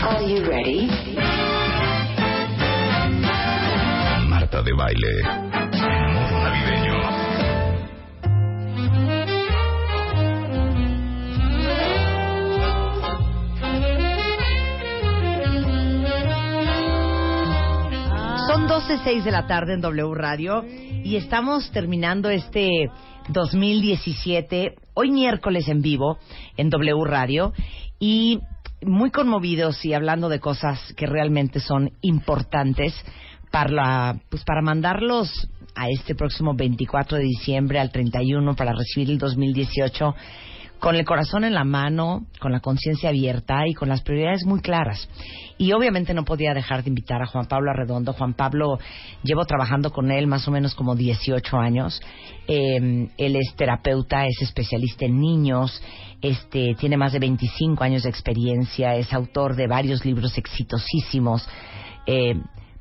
Are you ready? Marta de Baile. En modo navideño. Son 12.06 de la tarde en W Radio y estamos terminando este 2017, hoy miércoles en vivo en W Radio y muy conmovidos y hablando de cosas que realmente son importantes para, la- pues para mandarlos a este próximo 24 de diciembre al 31 para recibir el 2018 con el corazón en la mano, con la conciencia abierta y con las prioridades muy claras. Y obviamente no podía dejar de invitar a Juan Pablo Arredondo. Juan Pablo, llevo trabajando con él más o menos como 18 años. Eh, él es terapeuta, es especialista en niños, este, tiene más de 25 años de experiencia, es autor de varios libros exitosísimos eh,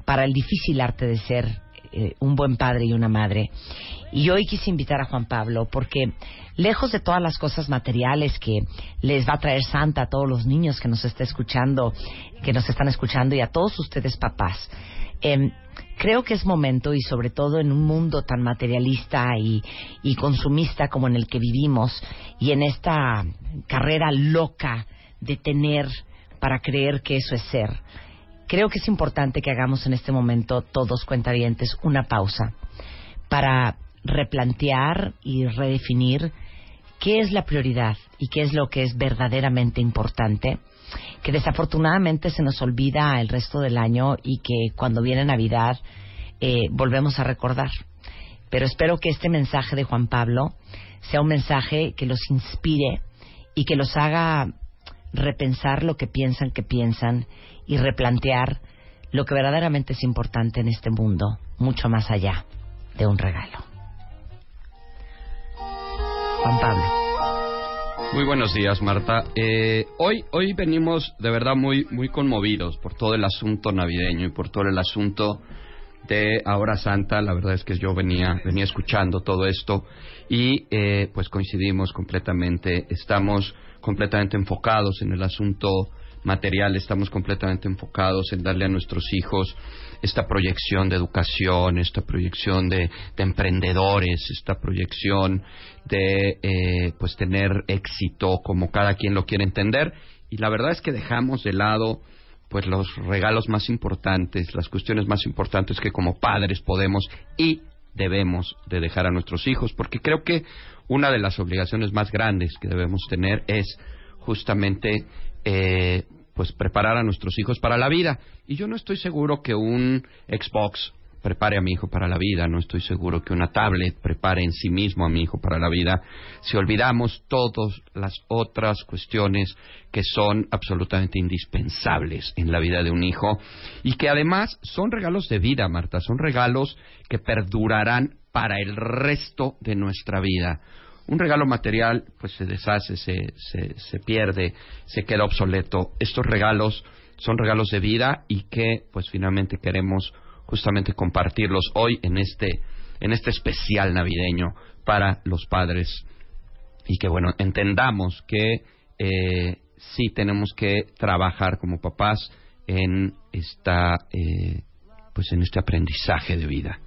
para el difícil arte de ser eh, un buen padre y una madre. Y hoy quise invitar a Juan Pablo porque, lejos de todas las cosas materiales que les va a traer Santa a todos los niños que nos está escuchando, que nos están escuchando y a todos ustedes papás, em, creo que es momento y sobre todo en un mundo tan materialista y, y consumista como en el que vivimos y en esta carrera loca de tener para creer que eso es ser. Creo que es importante que hagamos en este momento todos cuentavientes una pausa para replantear y redefinir qué es la prioridad y qué es lo que es verdaderamente importante, que desafortunadamente se nos olvida el resto del año y que cuando viene Navidad eh, volvemos a recordar. Pero espero que este mensaje de Juan Pablo sea un mensaje que los inspire y que los haga repensar lo que piensan que piensan y replantear lo que verdaderamente es importante en este mundo, mucho más allá de un regalo. Juan Pablo. Muy buenos días, Marta. Eh, hoy, hoy venimos de verdad muy, muy conmovidos por todo el asunto navideño y por todo el asunto de Ahora Santa. La verdad es que yo venía, venía escuchando todo esto y eh, pues coincidimos completamente. Estamos completamente enfocados en el asunto material, estamos completamente enfocados en darle a nuestros hijos esta proyección de educación, esta proyección de, de emprendedores, esta proyección de eh, pues tener éxito como cada quien lo quiere entender. Y la verdad es que dejamos de lado pues los regalos más importantes, las cuestiones más importantes que como padres podemos y debemos de dejar a nuestros hijos, porque creo que una de las obligaciones más grandes que debemos tener es justamente eh, pues preparar a nuestros hijos para la vida. Y yo no estoy seguro que un Xbox prepare a mi hijo para la vida, no estoy seguro que una tablet prepare en sí mismo a mi hijo para la vida, si olvidamos todas las otras cuestiones que son absolutamente indispensables en la vida de un hijo y que además son regalos de vida, Marta, son regalos que perdurarán para el resto de nuestra vida. Un regalo material pues se deshace, se, se, se pierde, se queda obsoleto. Estos regalos son regalos de vida y que pues finalmente queremos justamente compartirlos hoy en este en este especial navideño para los padres y que bueno entendamos que eh, sí tenemos que trabajar como papás en esta eh, pues en este aprendizaje de vida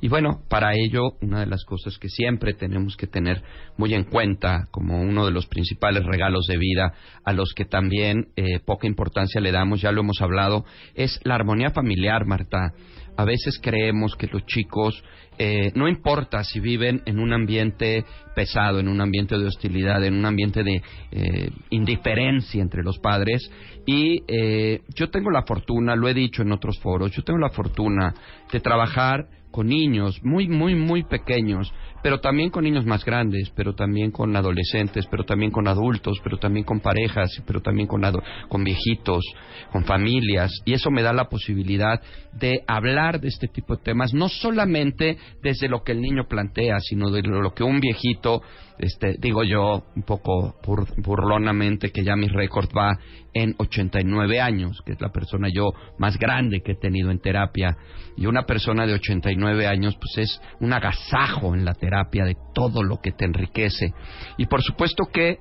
Y bueno, para ello, una de las cosas que siempre tenemos que tener muy en cuenta como uno de los principales regalos de vida a los que también eh, poca importancia le damos, ya lo hemos hablado, es la armonía familiar, Marta. A veces creemos que los chicos, eh, no importa si viven en un ambiente pesado, en un ambiente de hostilidad, en un ambiente de eh, indiferencia entre los padres, y eh, yo tengo la fortuna, lo he dicho en otros foros, yo tengo la fortuna de trabajar con niños muy, muy, muy pequeños, pero también con niños más grandes, pero también con adolescentes, pero también con adultos, pero también con parejas, pero también con, con viejitos, con familias, y eso me da la posibilidad de hablar de este tipo de temas, no solamente desde lo que el niño plantea, sino de lo que un viejito este, digo yo un poco burlonamente que ya mi récord va en 89 años, que es la persona yo más grande que he tenido en terapia. Y una persona de 89 años, pues es un agasajo en la terapia de todo lo que te enriquece. Y por supuesto que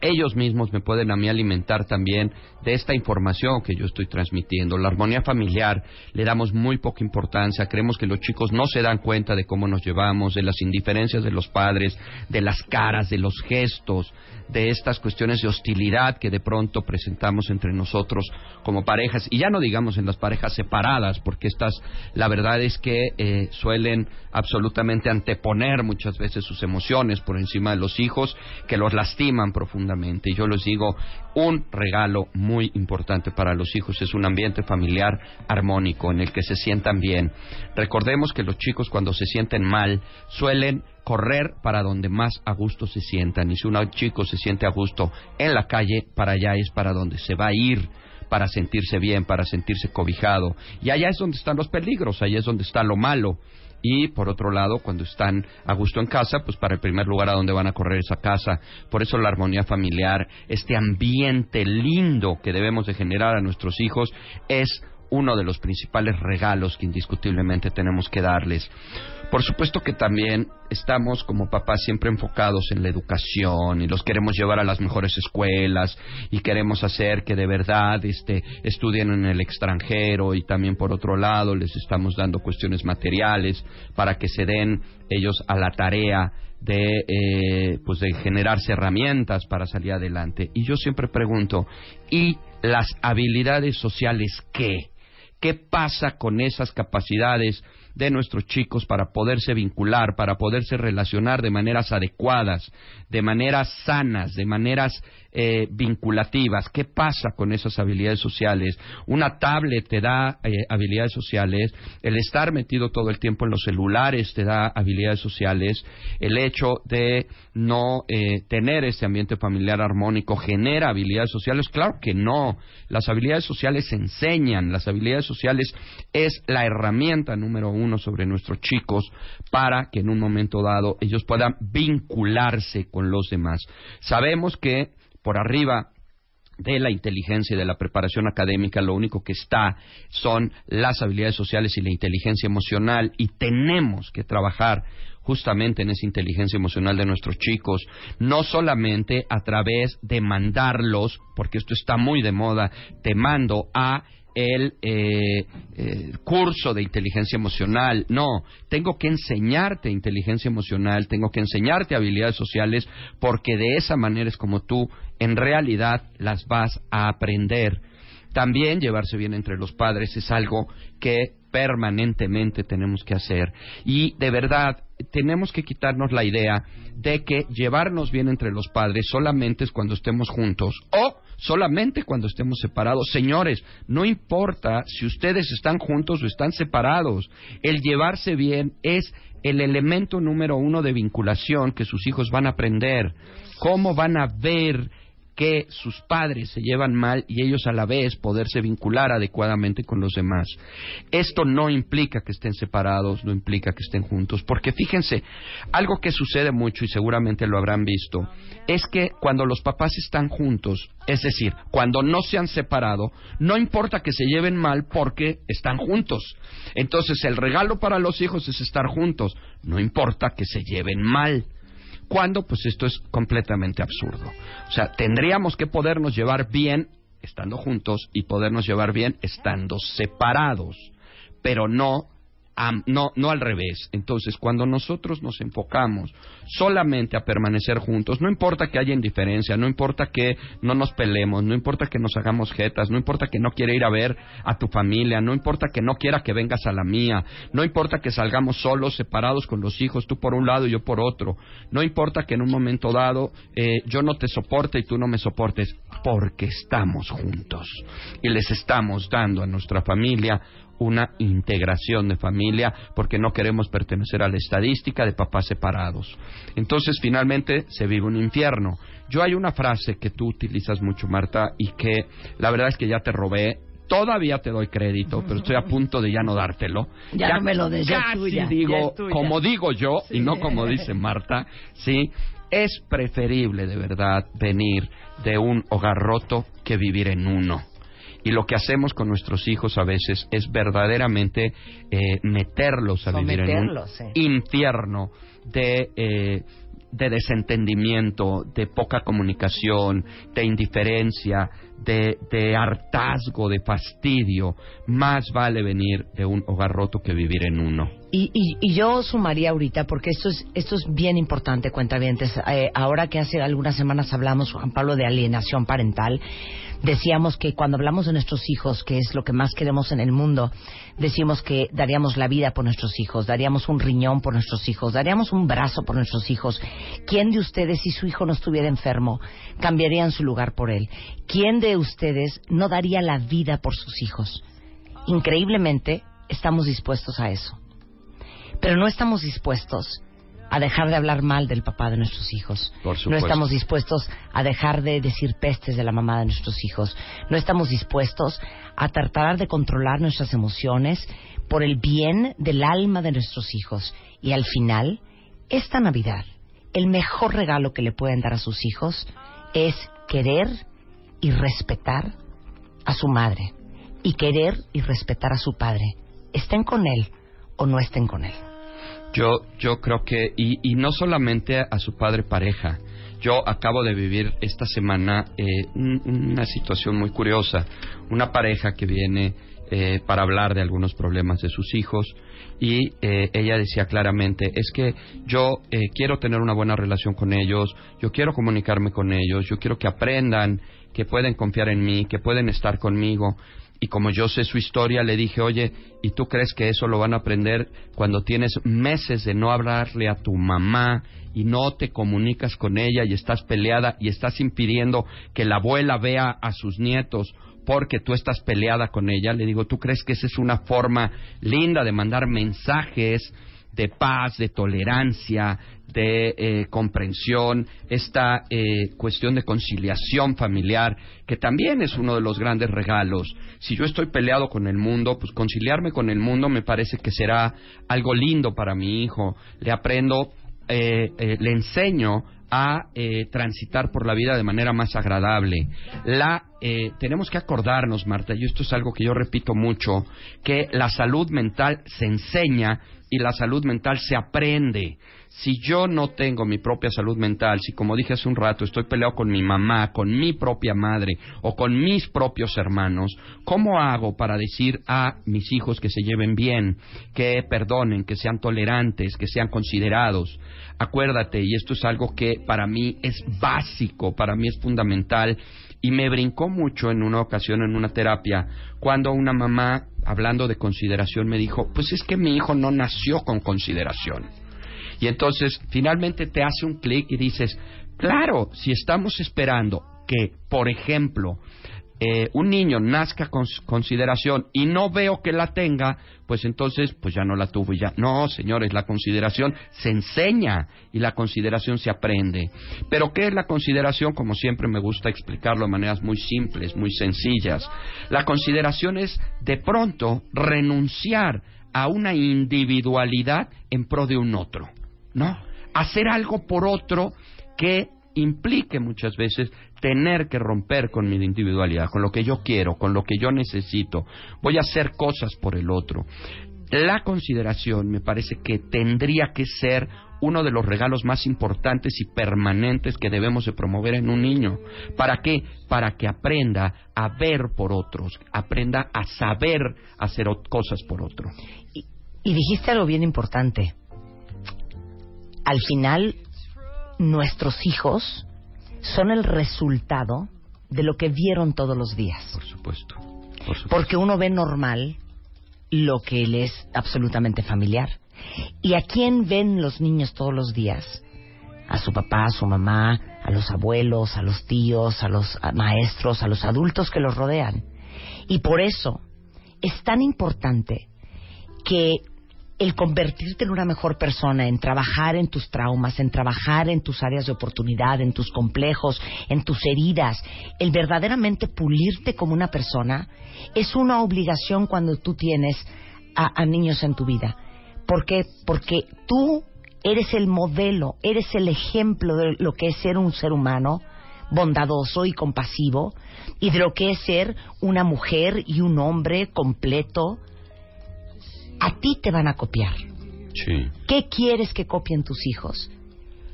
ellos mismos me pueden a mí alimentar también de esta información que yo estoy transmitiendo. La armonía familiar le damos muy poca importancia, creemos que los chicos no se dan cuenta de cómo nos llevamos, de las indiferencias de los padres, de las caras, de los gestos, de estas cuestiones de hostilidad que de pronto presentamos entre nosotros como parejas, y ya no digamos en las parejas separadas, porque estas, la verdad es que eh, suelen absolutamente anteponer muchas veces sus emociones por encima de los hijos, que los lastiman profundamente. Yo les digo, un regalo muy importante para los hijos es un ambiente familiar armónico en el que se sientan bien. Recordemos que los chicos cuando se sienten mal suelen correr para donde más a gusto se sientan y si un chico se siente a gusto en la calle, para allá es para donde se va a ir para sentirse bien, para sentirse cobijado. Y allá es donde están los peligros, allá es donde está lo malo y por otro lado, cuando están a gusto en casa, pues para el primer lugar a donde van a correr esa casa. Por eso la armonía familiar, este ambiente lindo que debemos de generar a nuestros hijos es uno de los principales regalos que indiscutiblemente tenemos que darles. Por supuesto que también estamos como papás siempre enfocados en la educación y los queremos llevar a las mejores escuelas y queremos hacer que de verdad este, estudien en el extranjero y también por otro lado les estamos dando cuestiones materiales para que se den ellos a la tarea de eh, pues de generarse herramientas para salir adelante y yo siempre pregunto y las habilidades sociales qué qué pasa con esas capacidades de nuestros chicos para poderse vincular, para poderse relacionar de maneras adecuadas, de maneras sanas, de maneras eh, vinculativas. ¿Qué pasa con esas habilidades sociales? Una tablet te da eh, habilidades sociales, el estar metido todo el tiempo en los celulares te da habilidades sociales, el hecho de no eh, tener ese ambiente familiar armónico genera habilidades sociales. Claro que no. Las habilidades sociales se enseñan, las habilidades sociales es la herramienta número uno sobre nuestros chicos para que en un momento dado ellos puedan vincularse con los demás. Sabemos que por arriba de la inteligencia y de la preparación académica, lo único que está son las habilidades sociales y la inteligencia emocional y tenemos que trabajar justamente en esa inteligencia emocional de nuestros chicos, no solamente a través de mandarlos, porque esto está muy de moda, te mando a el eh, eh, curso de inteligencia emocional. No, tengo que enseñarte inteligencia emocional, tengo que enseñarte habilidades sociales, porque de esa manera es como tú en realidad las vas a aprender. También llevarse bien entre los padres es algo que permanentemente tenemos que hacer. Y de verdad, tenemos que quitarnos la idea de que llevarnos bien entre los padres solamente es cuando estemos juntos o solamente cuando estemos separados. Señores, no importa si ustedes están juntos o están separados, el llevarse bien es el elemento número uno de vinculación que sus hijos van a aprender. ¿Cómo van a ver que sus padres se llevan mal y ellos a la vez poderse vincular adecuadamente con los demás. Esto no implica que estén separados, no implica que estén juntos, porque fíjense, algo que sucede mucho y seguramente lo habrán visto, es que cuando los papás están juntos, es decir, cuando no se han separado, no importa que se lleven mal porque están juntos. Entonces el regalo para los hijos es estar juntos, no importa que se lleven mal. ¿Cuándo? Pues esto es completamente absurdo. O sea, tendríamos que podernos llevar bien estando juntos y podernos llevar bien estando separados, pero no no, no al revés. Entonces, cuando nosotros nos enfocamos solamente a permanecer juntos, no importa que haya indiferencia, no importa que no nos peleemos, no importa que nos hagamos jetas, no importa que no quiera ir a ver a tu familia, no importa que no quiera que vengas a la mía, no importa que salgamos solos, separados con los hijos, tú por un lado y yo por otro, no importa que en un momento dado eh, yo no te soporte y tú no me soportes, porque estamos juntos y les estamos dando a nuestra familia una integración de familia porque no queremos pertenecer a la estadística de papás separados. Entonces, finalmente, se vive un infierno. Yo hay una frase que tú utilizas mucho, Marta, y que la verdad es que ya te robé. Todavía te doy crédito, pero estoy a punto de ya no dártelo. Ya no me lo des, ya tuya, ya digo, es tuya. como digo yo y no como dice Marta, sí, es preferible de verdad venir de un hogar roto que vivir en uno. Y lo que hacemos con nuestros hijos a veces es verdaderamente eh, meterlos a vivir en un infierno de, eh, de desentendimiento, de poca comunicación, de indiferencia, de, de hartazgo, de fastidio. Más vale venir de un hogar roto que vivir en uno. Y, y, y yo sumaría ahorita, porque esto es, esto es bien importante, cuentavientes. Eh, ahora que hace algunas semanas hablamos, Juan Pablo, de alienación parental, decíamos que cuando hablamos de nuestros hijos, que es lo que más queremos en el mundo, decimos que daríamos la vida por nuestros hijos, daríamos un riñón por nuestros hijos, daríamos un brazo por nuestros hijos. ¿Quién de ustedes, si su hijo no estuviera enfermo, cambiarían su lugar por él? ¿Quién de ustedes no daría la vida por sus hijos? Increíblemente, estamos dispuestos a eso pero no estamos dispuestos a dejar de hablar mal del papá de nuestros hijos. Por No estamos dispuestos a dejar de decir pestes de la mamá de nuestros hijos. No estamos dispuestos a tratar de controlar nuestras emociones por el bien del alma de nuestros hijos. Y al final, esta Navidad, el mejor regalo que le pueden dar a sus hijos es querer y respetar a su madre y querer y respetar a su padre. Estén con él o no estén con él. Yo, yo creo que, y, no solamente a su padre pareja, yo acabo de vivir esta semana eh, un- una situación muy curiosa, una pareja que viene eh, para hablar de algunos problemas de sus hijos y eh, ella decía claramente, es que yo eh, quiero tener una buena relación con ellos, yo quiero comunicarme con ellos, yo quiero que aprendan que pueden confiar en mí, que pueden estar conmigo, y como yo sé su historia, le dije, oye, ¿y tú crees que eso lo van a aprender cuando tienes meses de no hablarle a tu mamá y no te comunicas con ella y estás peleada y estás impidiendo que la abuela vea a sus nietos porque tú estás peleada con ella? Le digo, ¿tú crees que esa es una forma linda de mandar mensajes? de paz, de tolerancia, de eh, comprensión, esta eh, cuestión de conciliación familiar, que también es uno de los grandes regalos. Si yo estoy peleado con el mundo, pues conciliarme con el mundo me parece que será algo lindo para mi hijo. Le aprendo, eh, eh, le enseño a eh, transitar por la vida de manera más agradable. La, eh, tenemos que acordarnos, Marta, y esto es algo que yo repito mucho, que la salud mental se enseña y la salud mental se aprende. Si yo no tengo mi propia salud mental, si como dije hace un rato estoy peleado con mi mamá, con mi propia madre o con mis propios hermanos, ¿cómo hago para decir a mis hijos que se lleven bien, que perdonen, que sean tolerantes, que sean considerados? Acuérdate, y esto es algo que para mí es básico, para mí es fundamental, y me brincó mucho en una ocasión en una terapia cuando una mamá, hablando de consideración, me dijo, pues es que mi hijo no nació con consideración. Y entonces finalmente te hace un clic y dices, claro, si estamos esperando que, por ejemplo, eh, un niño nazca con consideración y no veo que la tenga, pues entonces pues ya no la tuvo y ya. No, señores, la consideración se enseña y la consideración se aprende. Pero ¿qué es la consideración? Como siempre me gusta explicarlo de maneras muy simples, muy sencillas. La consideración es de pronto renunciar a una individualidad en pro de un otro, ¿no? Hacer algo por otro que implique muchas veces tener que romper con mi individualidad, con lo que yo quiero, con lo que yo necesito. Voy a hacer cosas por el otro. La consideración me parece que tendría que ser uno de los regalos más importantes y permanentes que debemos de promover en un niño. ¿Para qué? Para que aprenda a ver por otros, aprenda a saber hacer cosas por otro. Y Y dijiste algo bien importante. Al final, nuestros hijos son el resultado de lo que vieron todos los días. Por supuesto. Por supuesto. Porque uno ve normal lo que le es absolutamente familiar. ¿Y a quién ven los niños todos los días? A su papá, a su mamá, a los abuelos, a los tíos, a los maestros, a los adultos que los rodean. Y por eso es tan importante que el convertirte en una mejor persona, en trabajar en tus traumas, en trabajar en tus áreas de oportunidad, en tus complejos, en tus heridas, el verdaderamente pulirte como una persona, es una obligación cuando tú tienes a, niños en tu vida. ¿Por qué? Porque tú eres el modelo, eres el ejemplo de lo que es ser un ser humano bondadoso y compasivo y de lo que es ser una mujer y un hombre completo, a ti te van a copiar. Sí. ¿Qué quieres que copien tus hijos?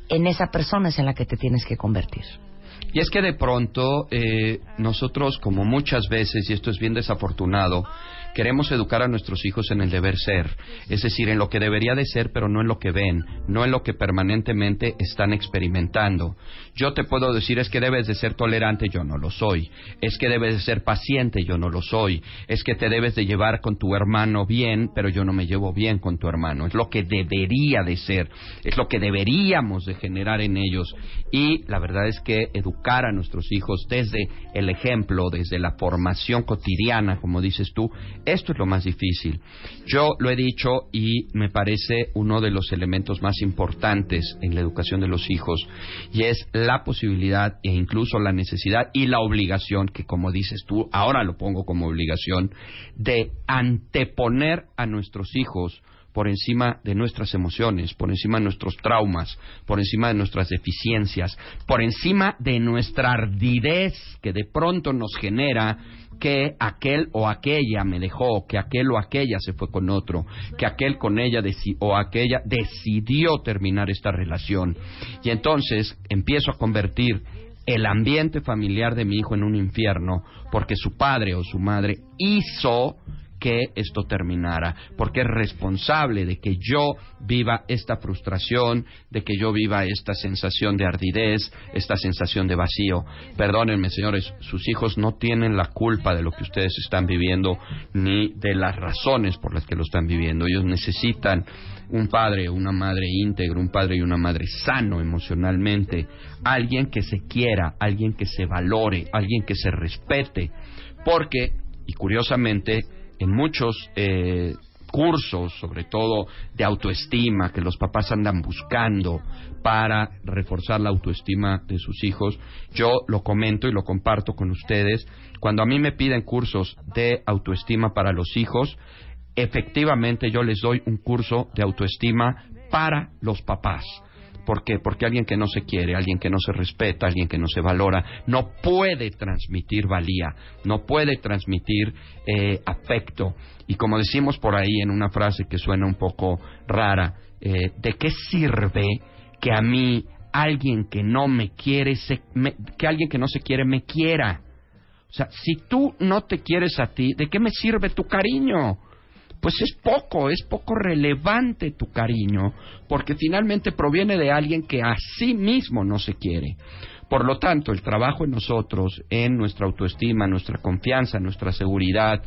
En esa persona es en la que te tienes que convertir. Y es que de pronto eh, nosotros, como muchas veces, y esto es bien desafortunado, queremos educar a nuestros hijos en el deber ser, es decir, en lo que debería de ser, pero no en lo que ven, no en lo que permanentemente están experimentando. Yo te puedo decir es que debes de ser tolerante, yo no lo soy. Es que debes de ser paciente, yo no lo soy. Es que te debes de llevar con tu hermano bien, pero yo no me llevo bien con tu hermano. Es lo que debería de ser, es lo que deberíamos de generar en ellos. Y la verdad es que educar a nuestros hijos desde el ejemplo, desde la formación cotidiana, como dices tú, esto es lo más difícil. Yo lo he dicho y me parece uno de los elementos más importantes en la educación de los hijos y es la posibilidad e incluso la necesidad y la obligación, que como dices tú, ahora lo pongo como obligación, de anteponer a nuestros hijos por encima de nuestras emociones, por encima de nuestros traumas, por encima de nuestras deficiencias, por encima de nuestra ardidez que de pronto nos genera que aquel o aquella me dejó, que aquel o aquella se fue con otro, que aquel con ella o aquella decidió terminar esta relación. Y entonces empiezo a convertir el ambiente familiar de mi hijo en un infierno porque su padre o su madre hizo que esto terminara, porque es responsable de que yo viva esta frustración, de que yo viva esta sensación de ardidez, esta sensación de vacío. Perdónenme, señores, sus hijos no tienen la culpa de lo que ustedes están viviendo, ni de las razones por las que lo están viviendo. Ellos necesitan un padre una madre íntegro, un padre y una madre sano emocionalmente, alguien que se quiera, alguien que se valore, alguien que se respete, porque, y curiosamente, en muchos eh, cursos, sobre todo de autoestima, que los papás andan buscando para reforzar la autoestima de sus hijos, yo lo comento y lo comparto con ustedes. Cuando a mí me piden cursos de autoestima para los hijos, efectivamente yo les doy un curso de autoestima para los papás. ¿Por qué? Porque alguien que no se quiere, alguien que no se respeta, alguien que no se valora, no puede transmitir valía, no puede transmitir eh, afecto. Y como decimos por ahí en una frase que suena un poco rara, eh, ¿de qué sirve que a mí alguien que no me quiere, se- me- que alguien que no se quiere me quiera? O sea, si tú no te quieres a ti, ¿de qué me sirve tu cariño? Pues es poco, es poco relevante tu cariño, porque finalmente proviene de alguien que a sí mismo no se quiere. Por lo tanto, el trabajo en nosotros, en nuestra autoestima, nuestra confianza, nuestra seguridad,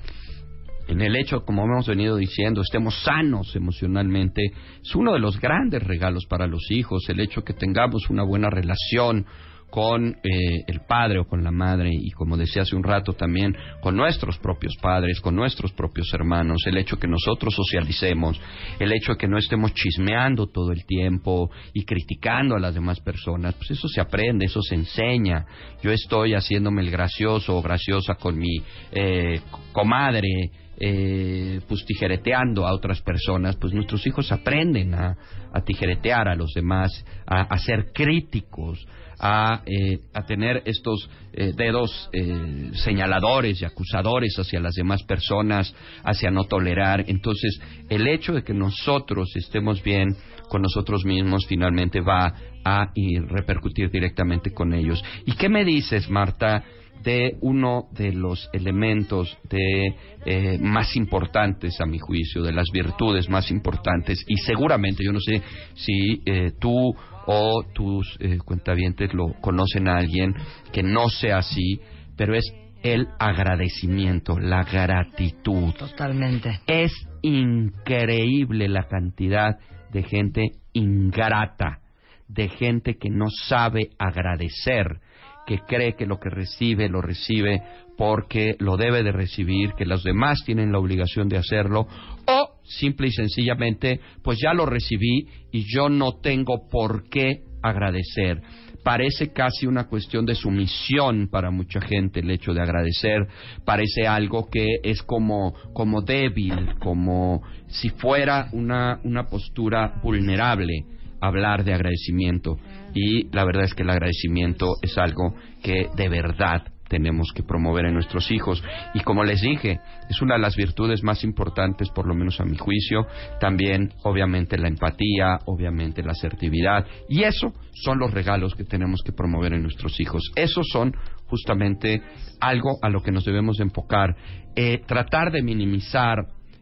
en el hecho, como hemos venido diciendo, estemos sanos emocionalmente, es uno de los grandes regalos para los hijos, el hecho que tengamos una buena relación con eh, el padre o con la madre y como decía hace un rato también con nuestros propios padres, con nuestros propios hermanos, el hecho que nosotros socialicemos, el hecho de que no estemos chismeando todo el tiempo y criticando a las demás personas, pues eso se aprende, eso se enseña. Yo estoy haciéndome el gracioso o graciosa con mi eh, comadre, eh, pues tijereteando a otras personas, pues nuestros hijos aprenden a, tijeretear a los demás, a ser críticos, a, eh, a tener estos eh, dedos eh, señaladores y acusadores hacia las demás personas, hacia no tolerar. Entonces, el hecho de que nosotros estemos bien con nosotros mismos finalmente va a repercutir directamente con ellos. ¿Y qué me dices, Marta, de uno de los elementos de eh, más importantes a mi juicio, de las virtudes más importantes y seguramente yo no sé si eh, tú o tus eh, cuentavientes lo conocen a alguien que no sea así, pero es el agradecimiento, la gratitud. Totalmente. Es increíble la cantidad de gente ingrata, de gente que no sabe agradecer, que cree que lo que recibe lo recibe porque lo debe de recibir, que los demás tienen la obligación de hacerlo, o simple y sencillamente, pues ya lo recibí y yo no tengo por qué agradecer. Parece casi una cuestión de sumisión para mucha gente el hecho de agradecer, parece algo que es como, como débil, como si fuera una, una postura vulnerable hablar de agradecimiento. Y la verdad es que el agradecimiento es algo que de verdad tenemos que promover en nuestros hijos. Y como les dije, es una de las virtudes más importantes, por lo menos a mi juicio. También, obviamente, la empatía, obviamente, la asertividad. Y eso son los regalos que tenemos que promover en nuestros hijos. Esos son justamente algo a lo que nos debemos enfocar. Eh, tratar de minimizar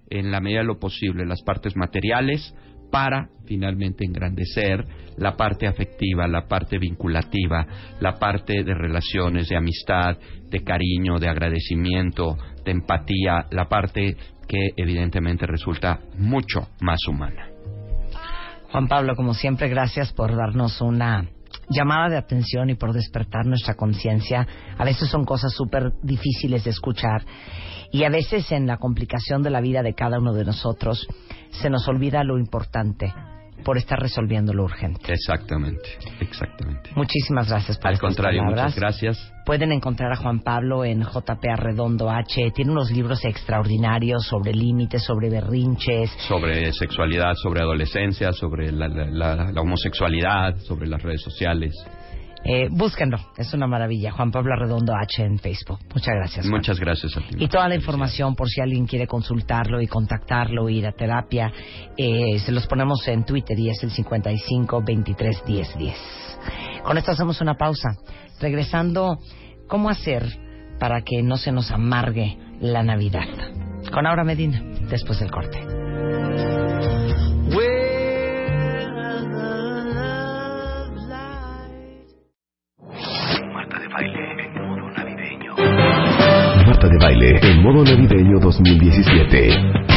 en la medida de lo posible las partes materiales, para finalmente engrandecer la parte afectiva, la parte vinculativa, la parte de relaciones, de amistad, de cariño, de agradecimiento, de empatía, la parte que evidentemente resulta mucho más humana. Juan Pablo, como siempre, gracias por darnos una llamada de atención y por despertar nuestra conciencia. A veces son cosas súper difíciles de escuchar y a veces en la complicación de la vida de cada uno de nosotros se nos olvida lo importante por estar resolviendo lo urgente. Exactamente, exactamente. Muchísimas gracias por Al contrario, palabras. muchas gracias. Pueden encontrar a Juan Pablo en JP Arredondo H. Tiene unos libros extraordinarios sobre límites, sobre berrinches. Sobre sexualidad, sobre adolescencia, sobre la, la- la- la homosexualidad, sobre las redes sociales. Eh, búsquenlo, es una maravilla. Juan Pablo Arredondo H en Facebook. Muchas gracias. Juan. Muchas gracias a ti. Y toda la información por si alguien quiere consultarlo y contactarlo, ir a terapia, eh, se los ponemos en Twitter y es el 55 23 10 10. Con esto hacemos una pausa. Regresando, ¿cómo hacer para que no se nos amargue la Navidad? Con Aura Medina, después del corte. De Baile en modo navideño. Marta de Baile en modo navideño 2017.